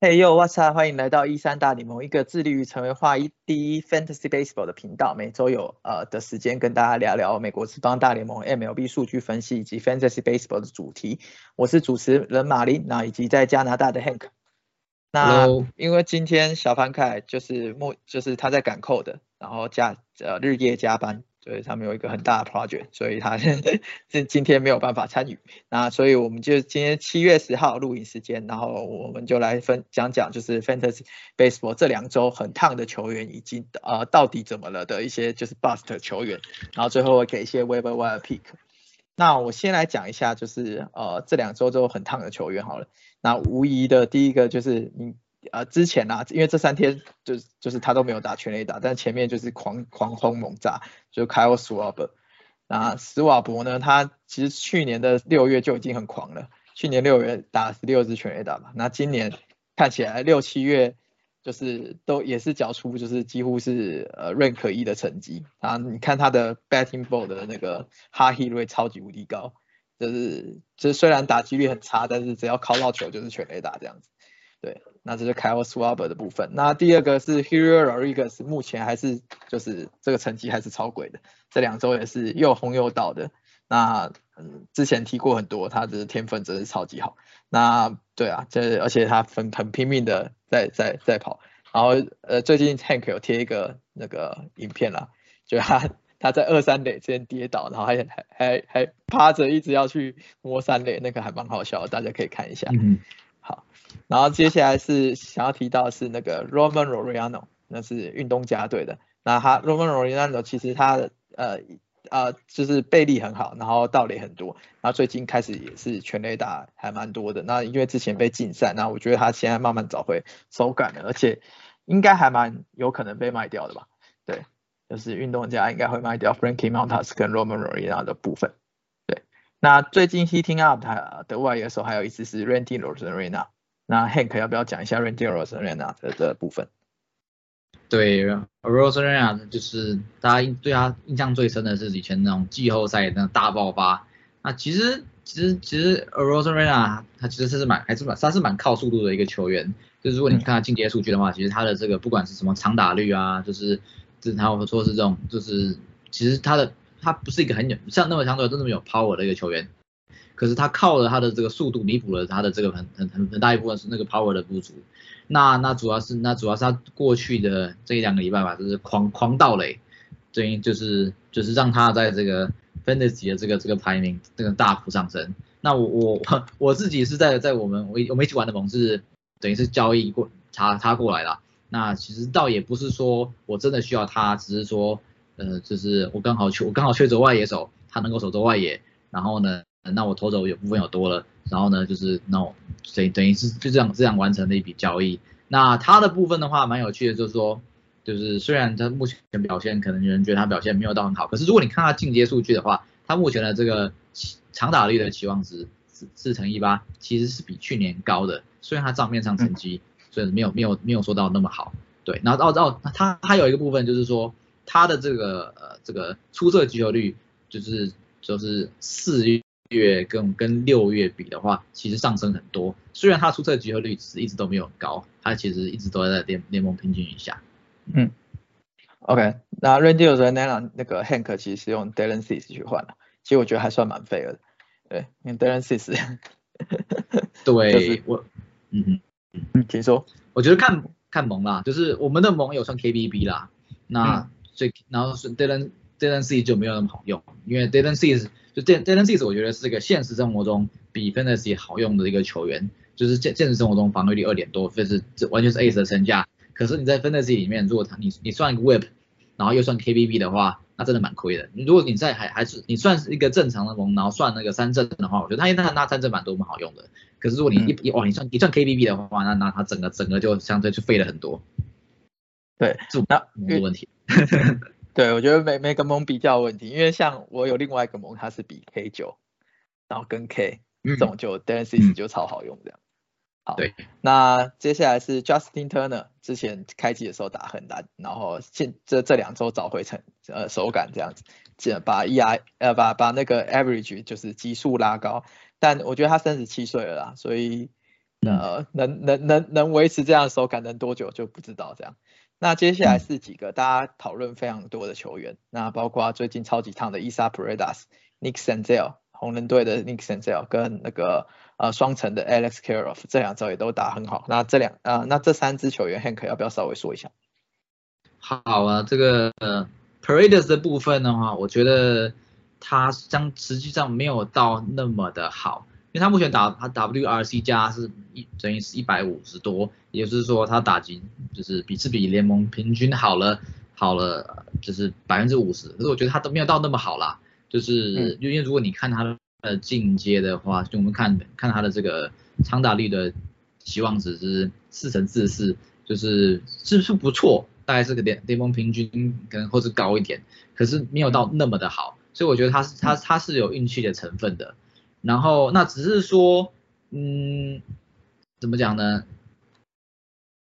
Hey yo，What's up？欢迎来到一三大联盟，一个致力于成为华一第一 Fantasy Baseball 的频道。每周有呃的时间跟大家聊聊美国职棒大联盟 MLB 数据分析以及 Fantasy Baseball 的主题。我是主持人马林，那以及在加拿大的 Hank。那因为今天小潘凯就是目就是他在赶扣的，然后加呃日夜加班。所以他们有一个很大的 project，所以他 是今天没有办法参与。那所以我们就今天七月十号录影时间，然后我们就来分讲讲，就是 fantasy baseball 这两周很烫的球员，以及呃到底怎么了的一些就是 bust 球员，然后最后会给一些 waiver wire pick。那我先来讲一下，就是呃这两周都很烫的球员好了。那无疑的第一个就是你。呃，之前啊，因为这三天就是就是他都没有打全垒打，但前面就是狂狂轰猛炸，就 Kyle swerber。那斯瓦伯呢，他其实去年的六月就已经很狂了，去年六月打十六支全垒打嘛。那今年看起来六七月就是都也是缴出就是几乎是呃 rank 一的成绩啊。你看他的 batting ball 的那个哈 hit rate 超级无敌高，就是就是虽然打击率很差，但是只要靠到球就是全垒打这样子。对，那这是 Kyle s w a b e r 的部分。那第二个是 Hero Rodriguez，目前还是就是这个成绩还是超鬼的，这两周也是又红又倒的。那嗯，之前提过很多，他的天分真是超级好。那对啊，这而且他很很拼命的在在在跑。然后呃，最近 Tank 有贴一个那个影片啦，就他他在二三垒之间跌倒，然后还还还还趴着一直要去摸三垒，那个还蛮好笑，大家可以看一下。好，然后接下来是想要提到是那个 Roman r o r i a n o 那是运动家队的。那他 Roman r o r i a n o 其实他呃呃就是背力很好，然后盗垒很多，然后最近开始也是全垒打还蛮多的。那因为之前被禁赛，那我觉得他现在慢慢找回手感了，而且应该还蛮有可能被卖掉的吧？对，就是运动家应该会卖掉 Frankie Montas 跟 Roman r o r i a n o 的部分。对那最近 heating up 他的外野手还有一支是 Randy Rosarena，那 Hank 要不要讲一下 Randy Rosarena 的的部分？对，Rosarena 就是大家对他印象最深的是以前那种季后赛那种大爆发。那其实其实其实 Rosarena 他其实是蛮还是蛮他是蛮靠速度的一个球员。就是如果你看他进阶数据的话，其实他的这个不管是什么长打率啊，就是就是他说是这种就是其实他的。他不是一个很有像那么相对真的有 power 的一个球员，可是他靠了他的这个速度弥补了他的这个很很很很大一部分是那个 power 的不足。那那主要是那主要是他过去的这一两个礼拜吧，就是狂狂盗垒，等于就是就是让他在这个 fantasy 的这个这个排名这个大幅上升。那我我 我自己是在在我们我我们一起玩的盟是等于是交易过他他过来了。那其实倒也不是说我真的需要他，只是说。呃，就是我刚好缺，我刚好缺走外野手，他能够守着外野，然后呢，那我投走有部分有多了，然后呢，就是那我等等于是就这样这样完成的一笔交易。那他的部分的话，蛮有趣的，就是说，就是虽然他目前表现可能有人觉得他表现没有到很好，可是如果你看他进阶数据的话，他目前的这个长打率的期望值四四乘一八，其实是比去年高的，虽然他账面上成绩所以没有没有没有说到那么好，对，然后哦哦，他还有一个部分就是说。他的这个呃这个出色击球率就是就是四月跟跟六月比的话，其实上升很多。虽然他出色击球率是一直都没有很高，他其实一直都在联联盟平均以下。嗯，OK，那 Randy 的时候那那个 Hank 其实是用 Dylan Cease 去换的，其实我觉得还算蛮 fair 的。对，因为 Dylan Cease，对我，嗯嗯嗯，请说。我觉得看看盟啦，就是我们的盟有算 KBB 啦，那。所以，然后是 Dylan Dylan C 就没有那么好用，因为 Dylan C 是就 Dylan C 我觉得是一个现实生活中比 Fantasy 好用的一个球员，就是现现实生活中防御力二点多，就是这完全是 Ace 的身价。可是你在 Fantasy 里面，如果他你你算一个 Whip，然后又算 KBB 的话，那真的蛮亏的。如果你在还还是你算是一个正常的盟，然后算那个三阵的话，我觉得他那那三阵蛮多蛮好用的。可是如果你一一哇你算你算 KBB 的话，那那他整个整个就相对就废了很多。对，那没问题。对，我觉得每每个盟比较问题，因为像我有另外一个盟，它是比 K 九，然后跟 K 这种就 d a n c e 就超好用这样。好，对，那接下来是 Justin Turner，之前开机的时候打很难，然后现这这两周找回成呃手感这样子，这把 ER 呃把把那个 average 就是基数拉高，但我觉得他三十七岁了啦，所以呃能能能能维持这样的手感能多久就不知道这样。那接下来是几个大家讨论非常多的球员，那包括最近超级烫的 Isa Paredes、Nick Senzel。红人队的 Nick Senzel 跟那个呃双城的 Alex Karov 这两周也都打很好。那这两呃那这三支球员 Hank 要不要稍微说一下？好啊，这个呃 Paredes 的部分的话，我觉得他将实际上没有到那么的好，因为他目前打他 WRC 加是一等于是一百五十多，也就是说他打击就是比是比联盟平均好了好了就是百分之五十，可是我觉得他都没有到那么好啦。就是因为如果你看他的进阶的话，就我们看看他的这个长打率的期望值是四乘四四，就是是不是不错？大概是个联联盟平均可能或是高一点，可是没有到那么的好，所以我觉得他是他他是有运气的成分的。然后那只是说，嗯，怎么讲呢？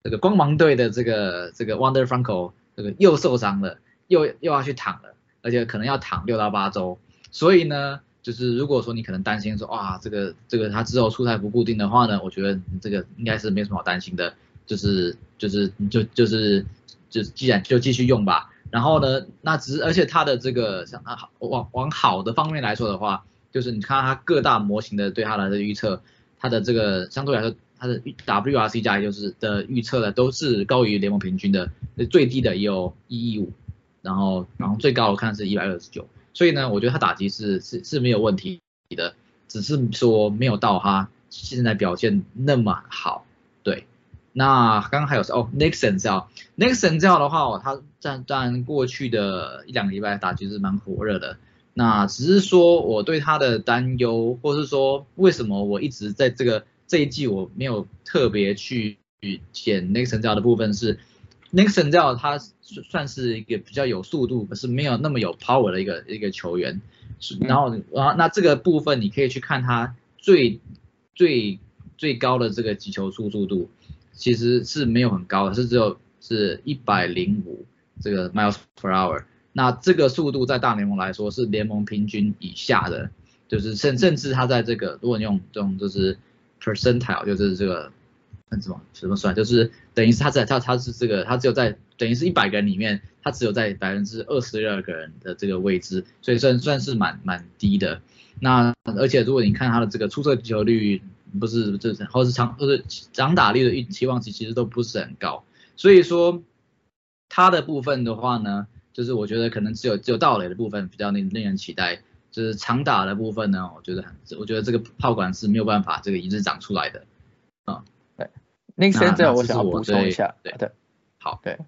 这个光芒队的这个这个 Wonder Franco 这个又受伤了，又又要去躺了。而且可能要躺六到八周，所以呢，就是如果说你可能担心说，哇，这个这个他之后出赛不固定的话呢，我觉得这个应该是没什么好担心的，就是就是就就是就既然就继续用吧。然后呢，那只是而且他的这个像啊往往好的方面来说的话，就是你看它各大模型的对它来的预测，它的这个相对来说它的 WRC 加就是的预测的都是高于联盟平均的，最低的也有一一五。然后，然后最高我看是一百二十九，所以呢，我觉得他打击是是是没有问题的，只是说没有到他现在表现那么好。对，那刚刚还有说哦，Nixon 这样，Nixon 这样的话，他在在过去的一两个礼拜打击是蛮火热的。那只是说我对他的担忧，或是说为什么我一直在这个这一季我没有特别去捡 Nixon 教的部分是。Nixon 教他算是一个比较有速度，可是没有那么有 power 的一个一个球员。然后，然后那这个部分你可以去看他最最最高的这个击球速速度，其实是没有很高的，是只有是一百零五这个 miles per hour。那这个速度在大联盟来说是联盟平均以下的，就是甚甚至他在这个如果你用这种就是 percentile，就是这个。那怎么怎么算？就是等于是他在他他是这个他只有在等于是一百个人里面，他只有在百分之二十二个人的这个位置，所以算算是蛮蛮低的。那而且如果你看他的这个出色击球率，不是这或是长或是长打率的预期望值其实都不是很高。所以说他的部分的话呢，就是我觉得可能只有只有盗垒的部分比较令令人期待，就是长打的部分呢，我觉得很我觉得这个炮管是没有办法这个一直长出来的啊。那现在我想要补充一下，对对，好，对，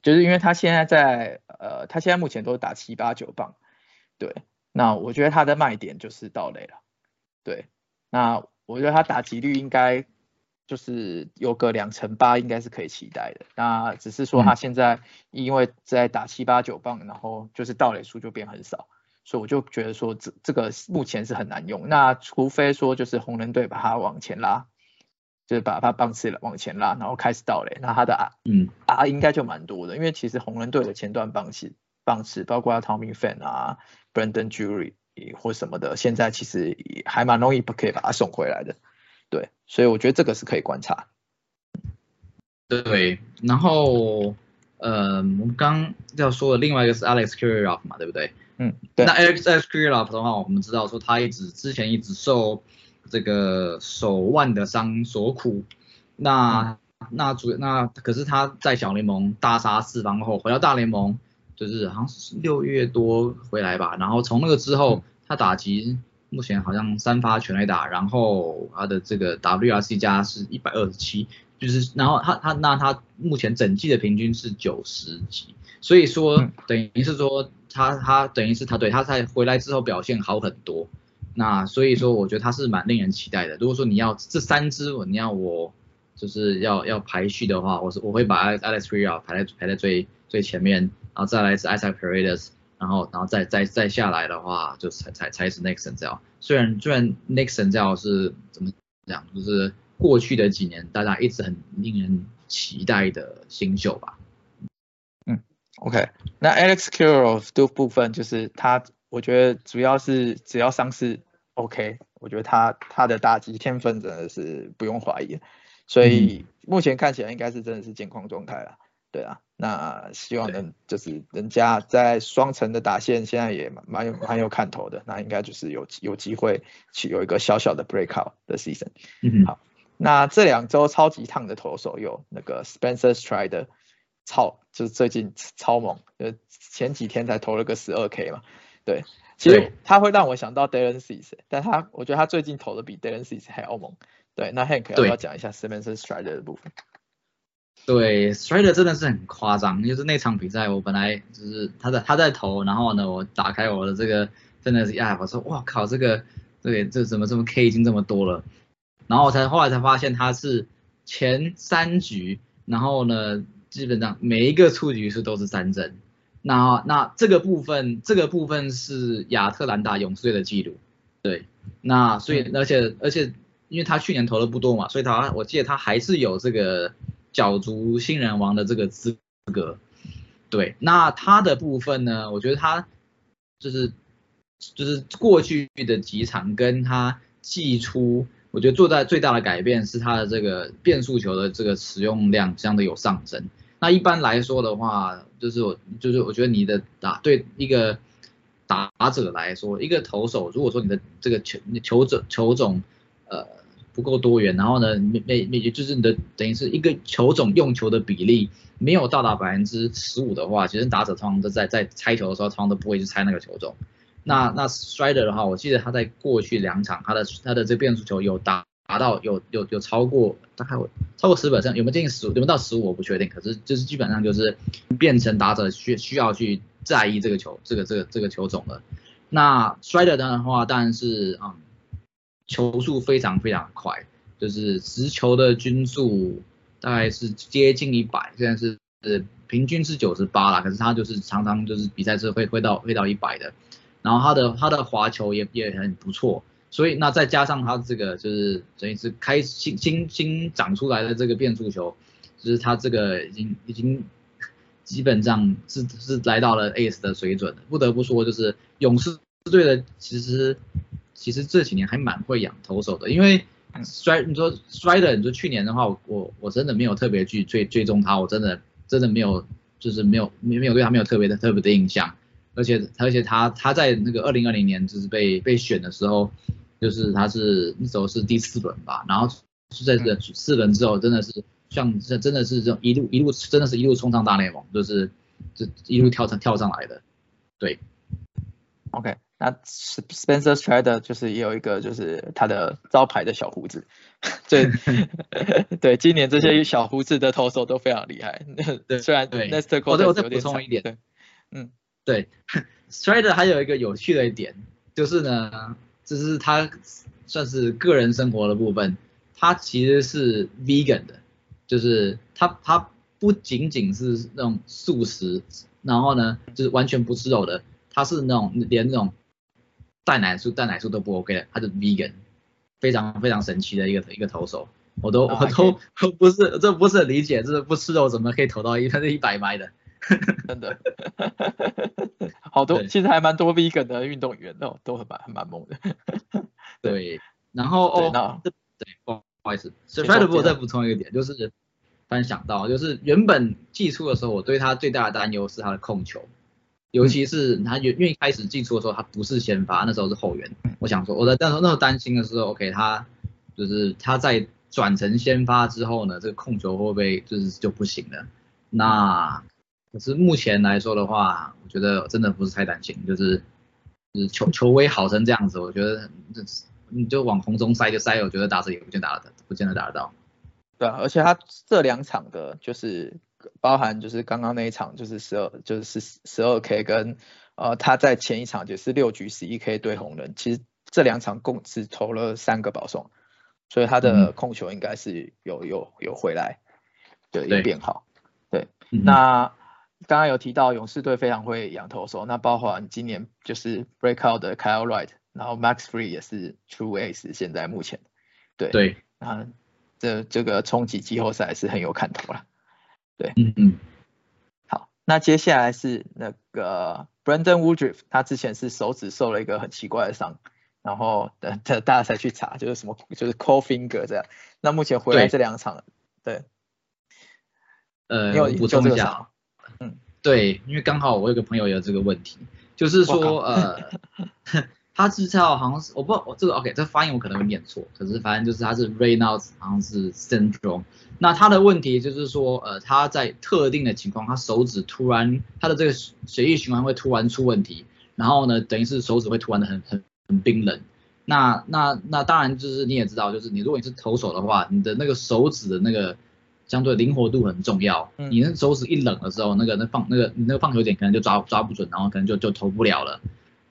就是因为他现在在呃，他现在目前都打七八九棒，对，那我觉得他的卖点就是到垒了，对，那我觉得他打击率应该就是有个两成八，应该是可以期待的。那只是说他现在因为在打七八九棒，然后就是到垒数就变很少，所以我就觉得说这这个目前是很难用。那除非说就是红人队把他往前拉。就是把他棒次往前拉，然后开始倒垒，那他的啊，嗯啊应该就蛮多的，因为其实红人队的前段棒次棒次，包括 Tommy Fan 啊，Brandon Jury 或什么的，现在其实还蛮容易不可以把他送回来的，对，所以我觉得这个是可以观察。对，然后呃，我们刚要说的另外一个是 Alex k i r i l o f 嘛，对不对？嗯，对。那 Alex k i r i l o f 的话，我们知道说他一直之前一直受。这个手腕的伤所苦，那那主那可是他在小联盟大杀四方后回到大联盟，就是好像是六月多回来吧，然后从那个之后他打击目前好像三发全垒打，然后他的这个 WRC 加是一百二十七，就是然后他他那他目前整季的平均是九十几，所以说等于是说他他等于是他对他在回来之后表现好很多。那所以说，我觉得他是蛮令人期待的。如果说你要这三支，你要我就是要要排序的话，我是我会把 Alex r i a 排在排在最最前面，然后再来是 Isaac Paredes，然后然后再再再下来的话，就才才才是 Nixon 这样。虽然虽然 Nixon 这样是怎么讲，就是过去的几年大家一直很令人期待的新秀吧。嗯，OK，那 Alex Kirov 的部分就是他，我觉得主要是只要伤势 OK，我觉得他他的打击天分真的是不用怀疑，所以目前看起来应该是真的是健康状态了。对啊，那希望能就是人家在双城的打线现在也蛮有蛮有看头的，那应该就是有有机会去有一个小小的 breakout 的 season。嗯好，那这两周超级烫的投手有那个 Spencer Strider，超就是最近超猛，呃前几天才投了个十二 K 嘛，对，其实他会让我想到 Dylan Cease，但他我觉得他最近投的比 Dylan Cease 还要猛。对，那 Hank 要不要讲一下 Spencer Strider 的部分？对，Strider 真的是很夸张，就是那场比赛，我本来就是他在他在投，然后呢，我打开我的这个真的是 App，我说哇靠，这个这个这怎么这么 K 已经这么多了，然后我才后来才发现他是前三局，然后呢，基本上每一个出局数都是三振，那那这个部分这个部分是亚特兰大勇士队的记录，对，那所以而且而且因为他去年投的不多嘛，所以他我记得他还是有这个。角逐新人王的这个资格，对，那他的部分呢？我觉得他就是就是过去的几场跟他季初，我觉得做在最大的改变是他的这个变速球的这个使用量相对有上升。那一般来说的话，就是我就是我觉得你的打对一个打者来说，一个投手，如果说你的这个球球种球种呃。不够多元，然后呢，每每每就是你的等于是一个球种用球的比例没有到达百分之十五的话，其实打者通常都在在拆球的时候，通常都不会去拆那个球种。那那 Strider 的话，我记得他在过去两场，他的他的这变速球有达达到有有有超过大概超过十本上有没有接近十有没有到十五我不确定，可是就是基本上就是变成打者需需要去在意这个球这个这个这个球种了。那 Strider 的话当然是嗯。球速非常非常快，就是直球的均速大概是接近一百，现在是是平均是九十八啦，可是他就是常常就是比赛是会会到会到一百的，然后他的他的滑球也也很不错，所以那再加上他这个就是等于是开新新新长出来的这个变速球，就是他这个已经已经基本上是是来到了 ACE 的水准，不得不说就是勇士队的其实。其实这几年还蛮会养投手的，因为摔你说摔的，你说去年的话，我我真的没有特别去追追踪他，我真的真的没有，就是没有没没有对他没有特别的特别的印象，而且而且他他在那个二零二零年就是被被选的时候，就是他是那时候是第四轮吧，然后是在这四轮之后，真的是像这真的是这种一路一路真的是一路冲上大联盟，就是这一路跳上跳上来的，对，OK。那 Spencer Strider 就是也有一个就是他的招牌的小胡子，对 对，今年这些小胡子的投手都非常厉害。虽然对 Nestor 我再我再补充一点，对，嗯，对，Strider 还有一个有趣的一点就是呢，就是他算是个人生活的部分，他其实是 vegan 的，就是他他不仅仅是那种素食，然后呢就是完全不吃肉的，他是那种连那种。蛋奶素、蛋奶素都不 OK 的，他是 vegan，非常非常神奇的一个一个投手，我都我都 不是这不是很理解，这是不吃肉怎么可以投到一他是一百迈的，真的，好多其实还蛮多 vegan 的运动员哦，都很蛮蛮猛的，对，然后哦，对，不好意思，所以我再补充一个点，就是突然想到，就是原本寄出的时候，我对他最大的担忧是他的控球。尤其是他愿愿意开始进出的时候，他不是先发，那时候是后援。我想说，我在那时候那时候担心的时候，OK，他就是他在转成先发之后呢，这个控球会不会就是就不行了？那可是目前来说的话，我觉得真的不是太担心，就是就是球球威好成这样子，我觉得这你就往空中塞就塞，我觉得打死也不见打得不见得打得到。对啊，而且他这两场的就是。包含就是刚刚那一场就是十二就是十十二 K 跟呃他在前一场就是六局十一 K 对红人，其实这两场共只投了三个保送，所以他的控球应该是有有有回来，对有变好，对。那刚刚有提到勇士队非常会养投手，那包含今年就是 Breakout 的 Kyle Wright，然后 Max Free 也是 True Ace 现在目前，对对啊。这这个冲击季后赛是很有看头了。对，嗯嗯，好，那接下来是那个 Brandon Woodruff，他之前是手指受了一个很奇怪的伤，然后等等大家才去查，就是什么就是 Cold Finger 这样。那目前回来这两场，对，呃，你有补充一下。嗯，对，因为刚好我有个朋友有这个问题，就是说呃，他是叫好像是我不知道我这个 OK 这个发音我可能会念错，可是反正就是他是 Raynaud's 好像是 syndrome。那他的问题就是说呃他在特定的情况，他手指突然他的这个血液循环会突然出问题，然后呢等于是手指会突然的很很很冰冷。那那那当然就是你也知道，就是你如果你是投手的话，你的那个手指的那个相对灵活度很重要。嗯你那手指一冷的时候，那个那放那个你那个放球点可能就抓抓不准，然后可能就就投不了了。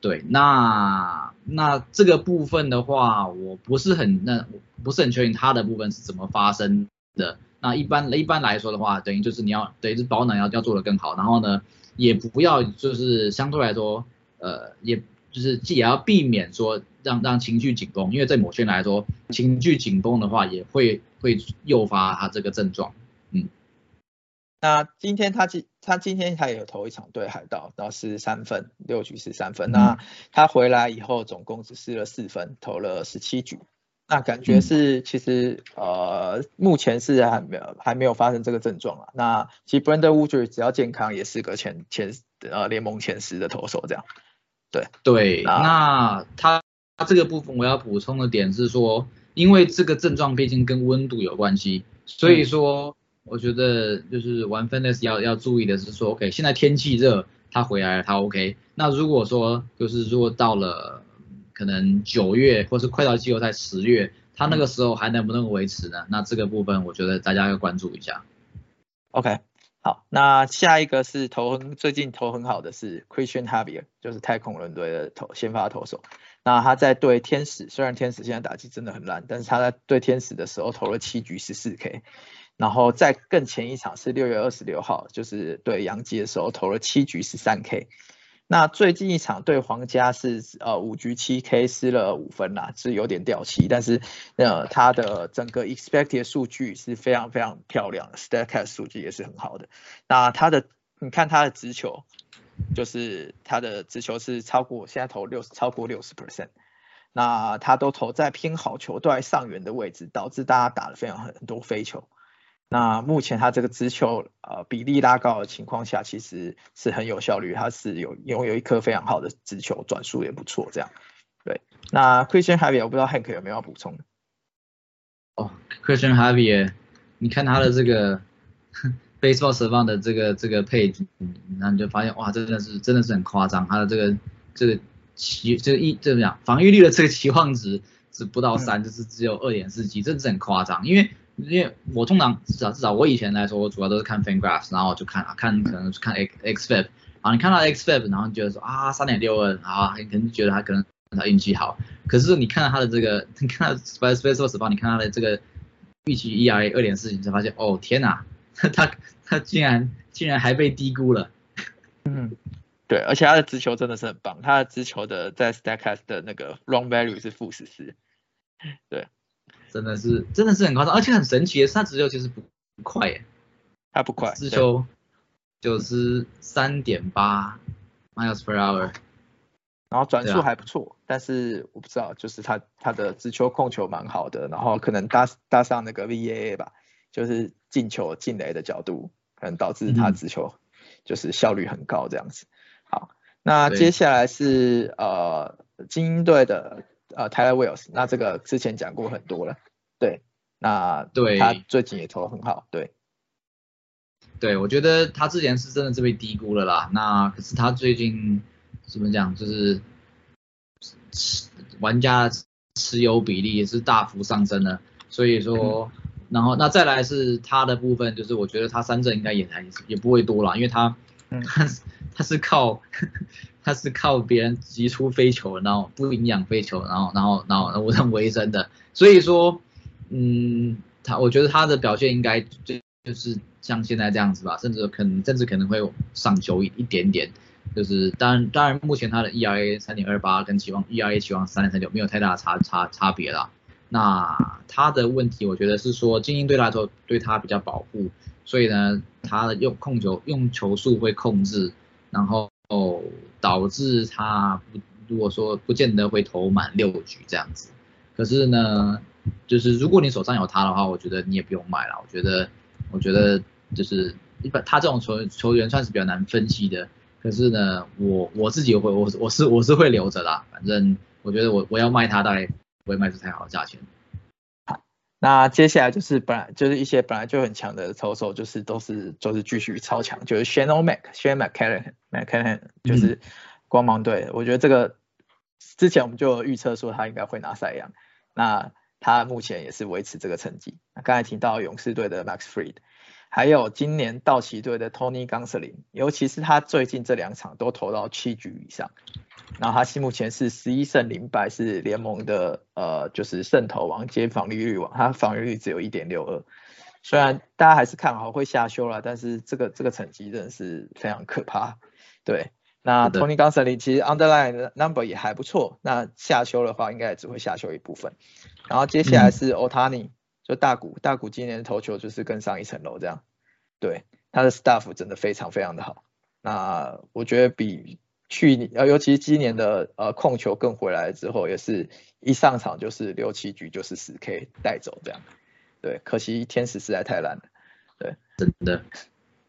对，那那这个部分的话，我不是很那我不是很确定它的部分是怎么发生的。那一般一般来说的话，等于就是你要等于是保暖要要做得更好，然后呢，也不要就是相对来说，呃，也就是既也要避免说让让情绪紧绷，因为在某些人来说，情绪紧绷的话也会会诱发他这个症状。那今天他今他今天他也有投一场对海盗，然后是三分，六局是三分。嗯那他回来以后总共只失了四分，投了十七局。那感觉嗯是其实呃目前是还没有还没有发生这个症状啊。那其实 Brandon Woodruff 只要健康也是个前前呃联盟前十的投手这样。对，对那他他这个部分我要补充的点是说，因为这个症状毕竟跟温度有关系，所以说我觉得就是玩 Fantasy 要要注意的是说，OK，现在天气热，他回来了，他 OK。那如果说就是如果到了可能九月或是快到季后赛十月，他那个时候还能不能维持呢？那这个部分我觉得大家要关注一下。OK，好，那下一个是投最近投很好的是 Christian h a v i e r 就是太空人队的投先发投手。那他在对天使，虽然天使现在打击真的很烂，但是他在对天使的时候投了七局十四 K，然后在更前一场是六月二十六号，就是对杨基的时候投了七局十三 K。那最近一场对皇家是呃五局七 K 失了五分啦，是有点掉漆，但是呃他的整个 expected 数据是非常非常漂亮，Statcast 数据也是很好的。那他的你看他的直球，就是他的直球是超过现在投六十超过六十 percent，那他都投在偏好球都在上缘的位置，导致大家打了非常很很多飞球。那目前他这个直球呃比例拉高的情况下，其实是很有效率，他是有拥有一颗非常好的直球，转速也不错，这样。对，那 Christian Javier 我不知道 Hank 有没有要补充的？哦，Christian Javier，你看他的这个 Baseball Savant 的这个这个配置，然后你就发现哇，真的是真的是很夸张，他的这个这个期这个一怎么讲防御率的这个期望值是不到三、就是只有二点四几，真的是很夸张。因为因为我通常至少至少我以前来说，我主要都是看 FanGraphs，然后就看啊看可能是看 X XFIP，然后你看到 XFIP，然后你觉得说啊三点六二啊，你可能觉得他可能他运气好，可是你看到他的这个，你看到 Space space 做 spa 你看他的这个预期 ERA 二点四，你才发现哦天哪，他他竟然竟然还被低估了。嗯，对，而且他的直球真的是很棒，他的直球的在 Statcast 的那个 wrong value 是负十四，对。真的是真的是很夸张，而且很神奇的是，他直球其实不不快耶，他不快，对直球九十三点八 miles per hour，然后转速还不错，但是我不知道，就是他他的直球控球蛮好的，然后可能搭搭上那个 VAA 吧，就是进球进雷的角度，可能导致他嗯直球就是效率很高这样子。好，那接下来是呃精英队的呃 Tyler Wells，那这个之前讲过很多了，对，那对他最近也投得很好，对，对我觉得他之前是真的是被低估了啦。那可是他最近怎么讲，就是持玩家持有比例也是大幅上升了，所以说。然后那再来是他的部分，就是我觉得他三振应该也还也不会多了，因为他嗯 他是他是靠他是靠别人急出飞球，然后不营养飞球，然后然后然后我认为生的，所以说嗯，他我觉得他的表现应该就就是像现在这样子吧，甚至可能甚至可能会上球一一点点，就是当然当然目前他的 ERA 三点二八跟期望 ERA 期望三点三九没有太大差差差别啦。那他的问题，我觉得是说精英对他来说对他比较保护，所以呢，他的用控球用球数会控制，然后导致他不如果说不见得会投满六局这样子。可是呢，就是如果你手上有他的话，我觉得你也不用卖了。我觉得，我觉得就是一般他这种球球员算是比较难分析的。可是呢，我我自己会我我是我是会留着啦，反正我觉得我我要卖他大概。不会卖出太好的价钱。好，那接下来就是本来就是一些本来就很强的投手，就是都是就是继续超强，就是 Shane o Mac、Shane McCallum、McCallum，就是光芒队。我觉得这个之前我们就预测说他应该会拿赛扬，那他目前也是维持这个成绩。那刚才提到勇士队的 Max Fried。还有今年道奇队的 Tony Gonsolin，尤其是他最近这两场都投到七局以上，然后他目前是十一胜零败，是联盟的呃就是胜投王兼防御率王，他防御率只有一点六二，虽然大家还是看好会下修了，但是这个这个成绩真的是非常可怕。对，那 Tony Gonsolin 其实 underline number 也还不错，那下修的话应该也只会下修一部分。然后接下来是 Otani。就大谷，大谷今年的投球就是更上一层楼这样，对，他的 staff 真的非常非常的好，那我觉得比去年，呃，尤其是今年的呃控球更回来之后，也是一上场就是六七局就是十 K 带走这样，对，可惜天使实在太烂了，对，真的，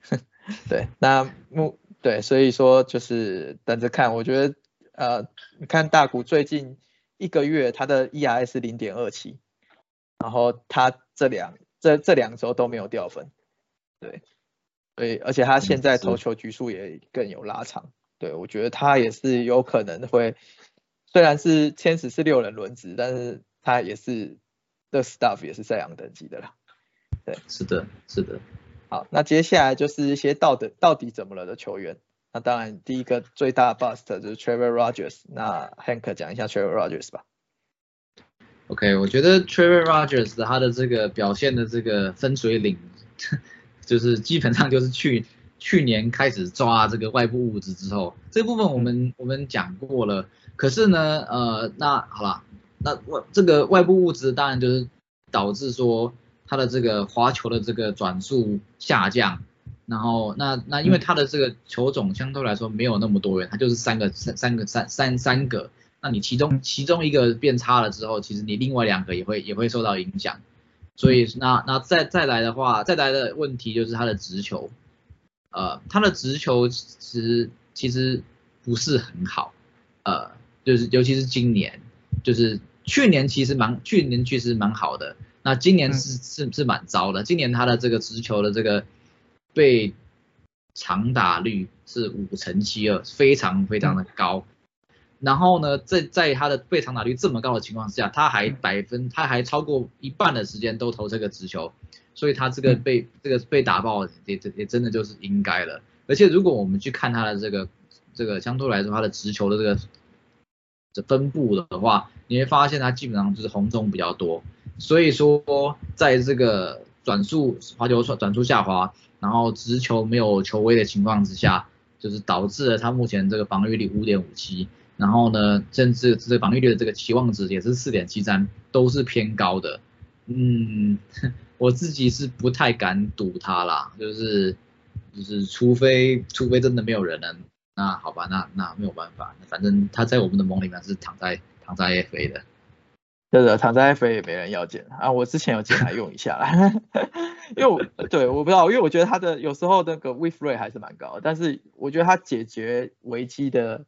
对，那目对，所以说就是等着看，我觉得呃，你看大谷最近一个月他的 ERS 是零点二七。然后他这两这这两周都没有掉分，对，所以而且他现在投球局数也更有拉长，对我觉得他也是有可能会，虽然是天使是六人轮值，但是他也是的 staff 也是赛扬等级的啦，对，是的，是的。好，那接下来就是一些到底到底怎么了的球员，那当然第一个最大的 bust 就是 Trevor Rogers，那 Hank 讲一下 Trevor Rogers 吧。OK，我觉得 Trevor Rogers 他的这个表现的这个分水岭，就是基本上就是去去年开始抓这个外部物质之后，这部分我们我们讲过了。可是呢，呃，那好了，那外这个外部物质当然就是导致说他的这个滑球的这个转速下降，然后那那因为他的这个球种相对来说没有那么多元，它就是三个三三个三三三个。那你其中其中一个变差了之后，其实你另外两个也会也会受到影响，所以那那再再来的话，再来的问题就是他的直球，呃，他的直球其实其实不是很好，呃，就是尤其是今年，就是去年其实蛮去年确实蛮好的，那今年是是是蛮糟的，今年他的这个直球的这个被长打率是五成七二，非常非常的高。然后呢，在在他的被长打率这么高的情况下，他还百分，他还超过一半的时间都投这个直球，所以他这个被这个被打爆也也真的就是应该了。而且如果我们去看他的这个这个相对来说他的直球的这个这分布的话，你会发现它基本上就是红中比较多。所以说，在这个转速滑球转速下滑，然后直球没有球威的情况之下，就是导致了他目前这个防御率五点五七。然后呢，甚至这个防御率的这个期望值也是四点七三，都是偏高的。嗯，我自己是不太敢赌它啦，就是就是除非除非真的没有人能，那好吧，那那没有办法，反正他在我们的梦里面是躺在躺在 FA 的。对的，躺在 FA 也没人要捡啊，我之前有捡来用一下啦，因为对我不知道，因为我觉得他的有时候那个 With Rate 还是蛮高，但是我觉得他解决危机的。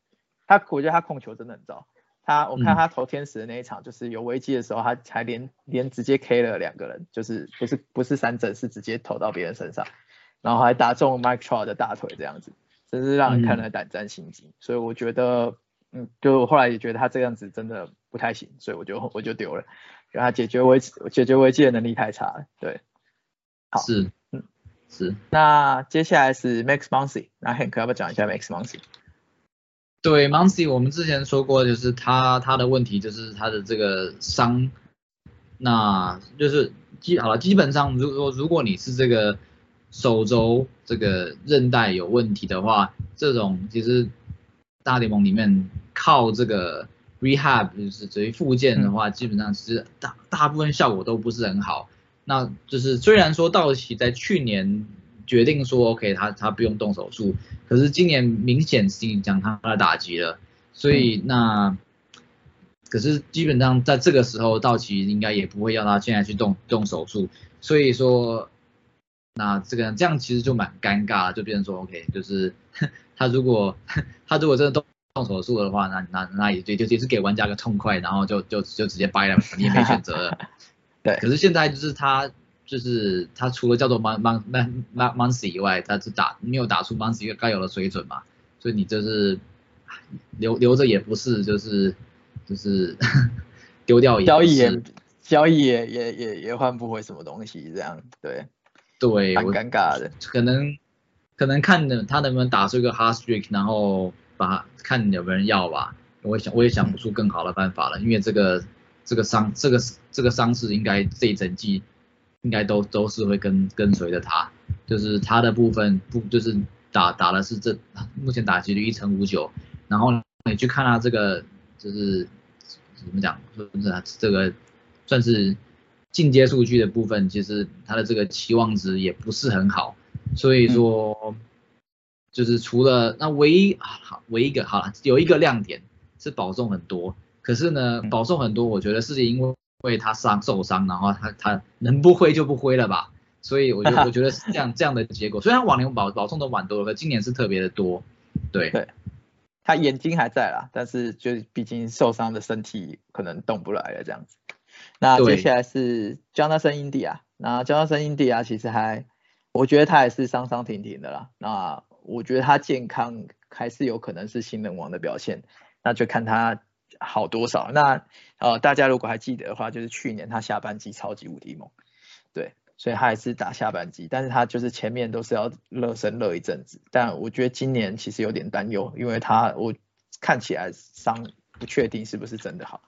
他我觉得他控球真的很糟，他我看他投天使的那一场，就是有危机的时候，他才连连直接 K 了两个人，就是不是不是三振，是直接投到别人身上，然后还打中 Mike Trout 的大腿这样子，真是让人看了胆战心惊。所以我觉得，嗯，就我后来也觉得他这样子真的不太行，所以我就我就丢了，因为他解决危解决危机的能力太差了。对，好，是，嗯，是。那接下来是 Max Muncy，那 Hank 要不要讲一下 Max Muncy？对 m o n c y 我们之前说过，就是他他的问题就是他的这个伤，那就是基好了，基本上如果说如果你是这个手肘这个韧带有问题的话，这种其实大联盟里面靠这个 rehab 就是属于复健的话，基本上其实大大部分效果都不是很好。那就是虽然说道奇在去年决定说 OK 他他不用动手术，可是今年明显是将他的打击了，所以那可是基本上在这个时候道奇应该也不会要他现在去动动手术，所以说那这个这样其实就蛮尴尬，就变成说 OK 就是 他如果 他如果真的动。动手术的话，那那那也就，就也是给玩家个痛快，然后就就就直接掰了，你也没选择了。对。可是现在就是他，就是他除了叫做 mon mon mon month 以外，他是打没有打出个该有的水准嘛，所以你就是留留着也不是，就是就是丢掉也交易也交易也也也也换不回什么东西，这样对对，蛮尴尬的。可能可能看的他能不能打出一个 hard streak，然后。把看有没有人要吧，我也想我也想不出更好的办法了，因为这个这个伤这个这个伤势应该这一整季应该都都是会跟跟随着他，就是他的部分不就是打打的是这目前打击率一成五九，然后你去看他这个就是怎么讲，就是这个算是进阶数据的部分，其实他的这个期望值也不是很好，所以说。就是除了那唯一好唯一一个好了，有一个亮点是保送很多，可是呢保送很多，我觉得是因为为他伤受伤，然后他他能不挥就不挥了吧，所以我觉得 我觉得是这样这样的结果。虽然往年保保送都蛮多，可今年是特别的多。对对，他眼睛还在啦，但是就毕竟受伤的身体可能动不来了这样子。那接下来是 Jonathan India，那 Jonathan India 其实还我觉得他也是伤伤停停的啦。那我觉得他健康还是有可能是新人王的表现，那就看他好多少。那呃，大家如果还记得的话，就是去年他下半季超级无敌猛，对，所以他还是打下半季，但是他就是前面都是要热身热一阵子。但我觉得今年其实有点担忧，因为他我看起来伤不确定是不是真的好。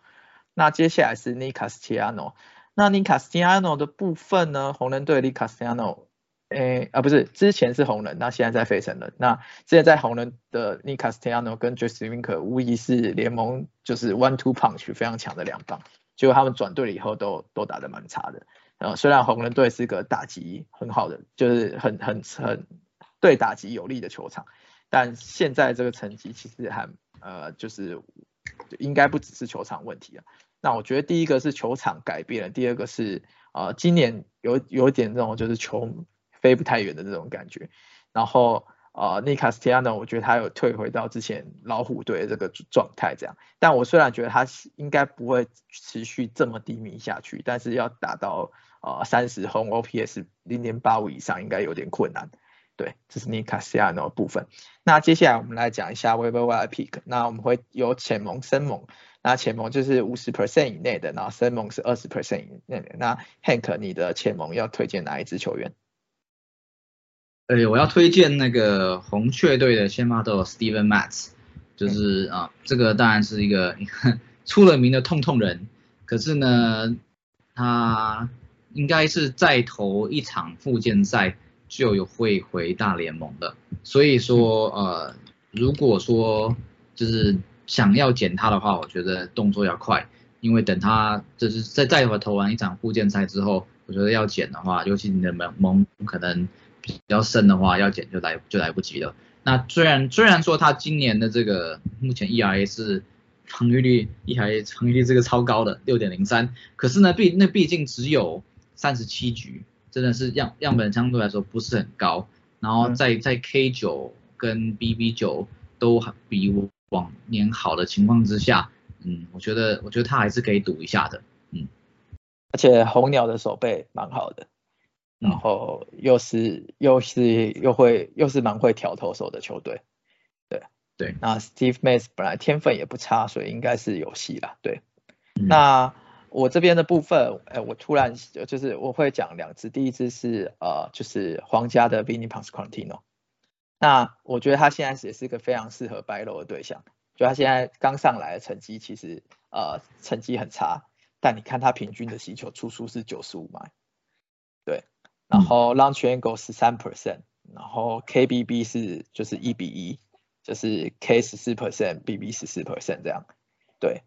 那接下来是 n i c a s t i a n o 那 n i c a s t i a n o 的部分呢，红人队 n i c a s t i a n o。诶啊不是，之前是红人，那现在在费城人。那现在在红人的 n i c a s t i a n o 跟 Jesse Winker 无疑是联盟就是 one two punch 非常强的两棒。结果他们转队了以后都都打得蛮差的。呃，虽然红人队是个打击很好的，就是很很很对打击有利的球场，但现在这个成绩其实还呃就是应该不只是球场问题啊。那我觉得第一个是球场改变了，第二个是呃今年有有点这种就是球。飞不太远的这种感觉，然后呃，尼卡斯蒂亚呢，我觉得他有退回到之前老虎队的这个状态这样，但我虽然觉得他应该不会持续这么低迷下去，但是要达到呃三十轰 OPS 零点八五以上应该有点困难。对，这是尼卡斯蒂亚的部分。那接下来我们来讲一下 w e b e r Pick，那我们会有浅盟、深盟，那浅盟就是五十 percent 以内的，然后深盟是二十 percent 以内的。那 Hank，你的浅盟要推荐哪一支球员？对，我要推荐那个红雀队的先发投 Steven Matz，就是啊，这个当然是一个 出了名的痛痛人，可是呢，他应该是再投一场复健赛就有会回大联盟的，所以说呃，如果说就是想要捡他的话，我觉得动作要快，因为等他就是在再回投完一场复健赛之后，我觉得要捡的话，尤其你的盟盟可能。比较深的话，要减就来就来不及了。那虽然虽然说他今年的这个目前 ERA 是防御率 ERA 防御率这个超高的六点零三，可是呢毕那毕竟只有三十七局，真的是样样本相对来说不是很高。然后在在 K 九跟 BB 九都比往年好的情况之下，嗯，我觉得我觉得他还是可以赌一下的，嗯。而且红鸟的手背蛮好的。然后又是又是又会又是蛮会调投手的球队，对对。那 Steve m a s 本来天分也不差，所以应该是有戏啦。对。那我这边的部分，哎，我突然就是我会讲两只，第一只是呃就是皇家的 Vinny Pasquantino。那我觉得他现在也是一个非常适合白楼的对象，就他现在刚上来的成绩其实呃成绩很差，但你看他平均的击球出数是九十五迈，对。然后 launch angle 是三 percent，然后 KBB 是就是一比一，就是 K 十四 percent，BB 十四 percent 这样。对，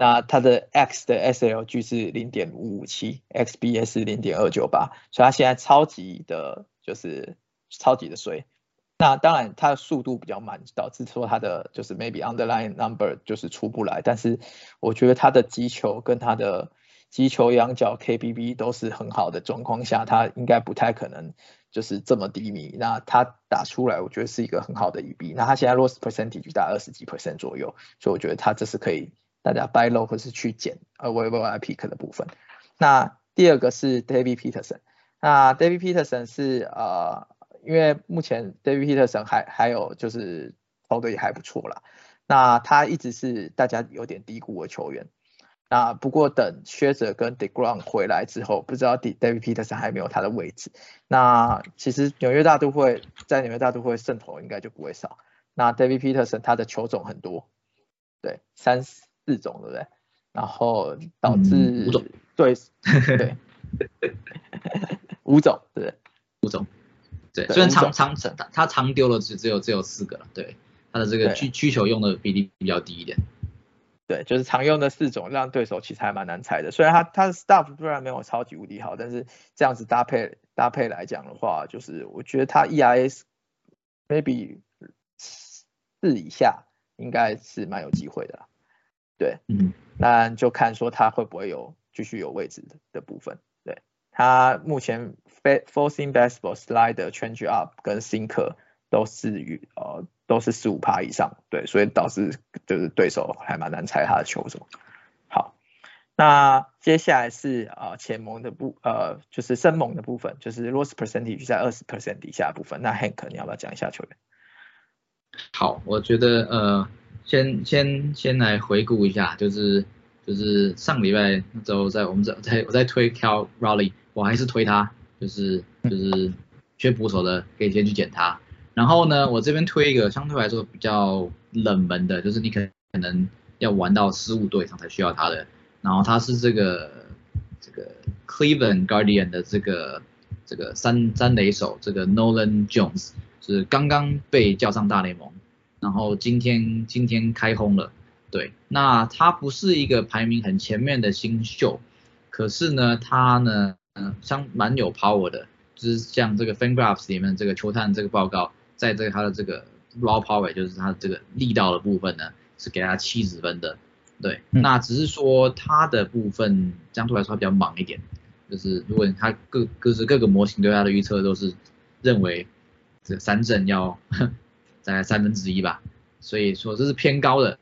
那它的 X 的 SLG 是零点五五七，XBs 零点二九八，所以它现在超级的，就是超级的衰。那当然它的速度比较慢，导致说它的就是 maybe underline number 就是出不来。但是我觉得它的击球跟它的击球仰角 KBB 都是很好的状况下，它应该不太可能就是这么低迷。那它打出来，我觉得是一个很好的 EB。那它现在 loss percentage 大概二十几 percent 左右，所以我觉得它这是可以。大家 buy low 或是去减呃 v v i pick 的部分。那第二个是 David Peterson，那 David Peterson 是呃，因为目前 David Peterson 还还有就是投的也还不错啦。那他一直是大家有点低估的球员。那不过等薛哲跟 Degrom 回来之后，不知道 David Peterson 还没有他的位置。那其实纽约大都会在纽约大都会胜投应该就不会少。那 David Peterson 他的球种很多，对，三十。四种对不对？然后导致五种，对 对，五种对五种，对。虽然长长长他他长丢了只只有只有四个了，对，他的这个需需求用的比例比较低一点。对，就是常用的四种，让对手其实还蛮难猜的。虽然他他的 staff 虽然没有超级无敌好，但是这样子搭配搭配来讲的话，就是我觉得他 ERS maybe 四以下应该是蛮有机会的。对，嗯，那就看说他会不会有继续有位置的的部分。对他目前 forcing baseball slide change up 跟 sinker 都是与呃都是十五趴以上，对，所以导致就是对手还蛮难猜他的球什么。好，那接下来是呃前盟的部呃就是深盟的部分，就是 loss percentage 在二十 percent 底下部分。那 Hank 你要不要讲一下球员？好，我觉得呃。先先先来回顾一下，就是就是上礼拜那周在我们在在我在推 Cal Raleigh，我还是推他，就是就是缺捕手的可以先去捡他。然后呢，我这边推一个相对来说比较冷门的，就是你可可能要玩到十五队上才需要他的。然后他是这个这个 Cleveland Guardian 的这个这个三三垒手，这个 Nolan Jones 是刚刚被叫上大联盟。然后今天今天开轰了，对，那他不是一个排名很前面的新秀，可是呢，他呢，嗯，相蛮有 power 的，就是像这个 Fangraphs 里面这个球探这个报告，在这个他的这个 raw power，就是他这个力道的部分呢，是给他七十分的，对，那只是说他的部分相对来说比较忙一点，就是如果他各各是各个模型对他的预测都是认为这三阵要。大概三分之一吧，所以说这是偏高的。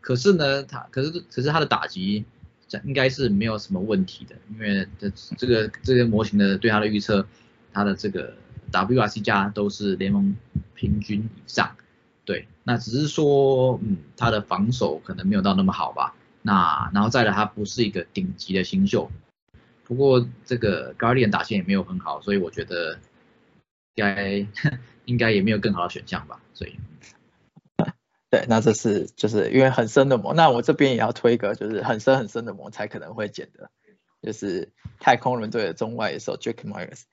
可是呢，他可是可是他的打击这应该是没有什么问题的，因为这这个这个模型的对他的预测，他的这个 WRC 加都是联盟平均以上。对，那只是说，嗯，他的防守可能没有到那么好吧。那然后再来，他不是一个顶级的新秀。不过这个 Guardian 打线也没有很好，所以我觉得该。应该也没有更好的选项吧，所以，对，那这是就是因为很深的膜，那我这边也要推一个就是很深很深的膜才可能会捡的，就是太空人队的中外野手 Jake Myers。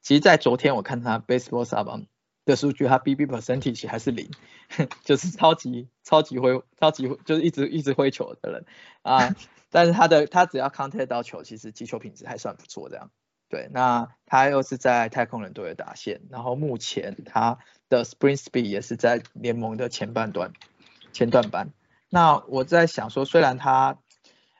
其实，在昨天我看他 Baseball s a b 的数据，他 BB percentage 还是零，就是超级超级挥超级就是一直一直挥球的人啊，但是他的他只要 contact 到球，其实击球品质还算不错这样。对，那他又是在太空人队的打线，然后目前他的 Spring Speed 也是在联盟的前半段、前段班。那我在想说，虽然他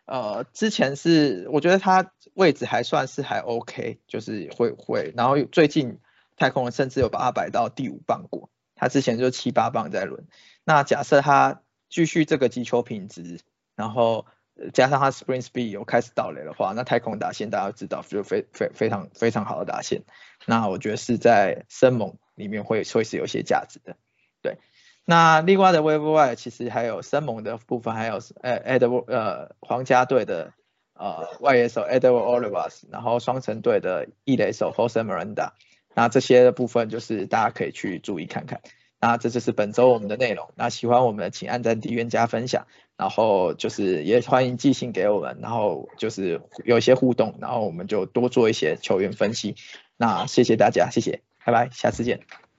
呃之前是，我觉得他位置还算是还 OK，就是会会，然后最近太空人甚至有把他摆到第五棒过，他之前就七八棒在轮。那假设他继续这个击球品质，然后。加上他 Spring Speed 有开始倒雷的话，那太空打线大家知道就非非非常非常好的打线，那我觉得是在生猛里面会会是有些价值的。对，那另外的 Wave Y 其实还有生猛的部分，还有呃 Edward 呃皇家队的呃外野手 Edward Olivas，然后双城队的一垒手 Jose Miranda，那这些的部分就是大家可以去注意看看。那这就是本周我们的内容。那喜欢我们的，请按赞、订阅、加分享。然后就是也欢迎寄信给我们，然后就是有一些互动，然后我们就多做一些球员分析。那谢谢大家，谢谢，拜拜，下次见。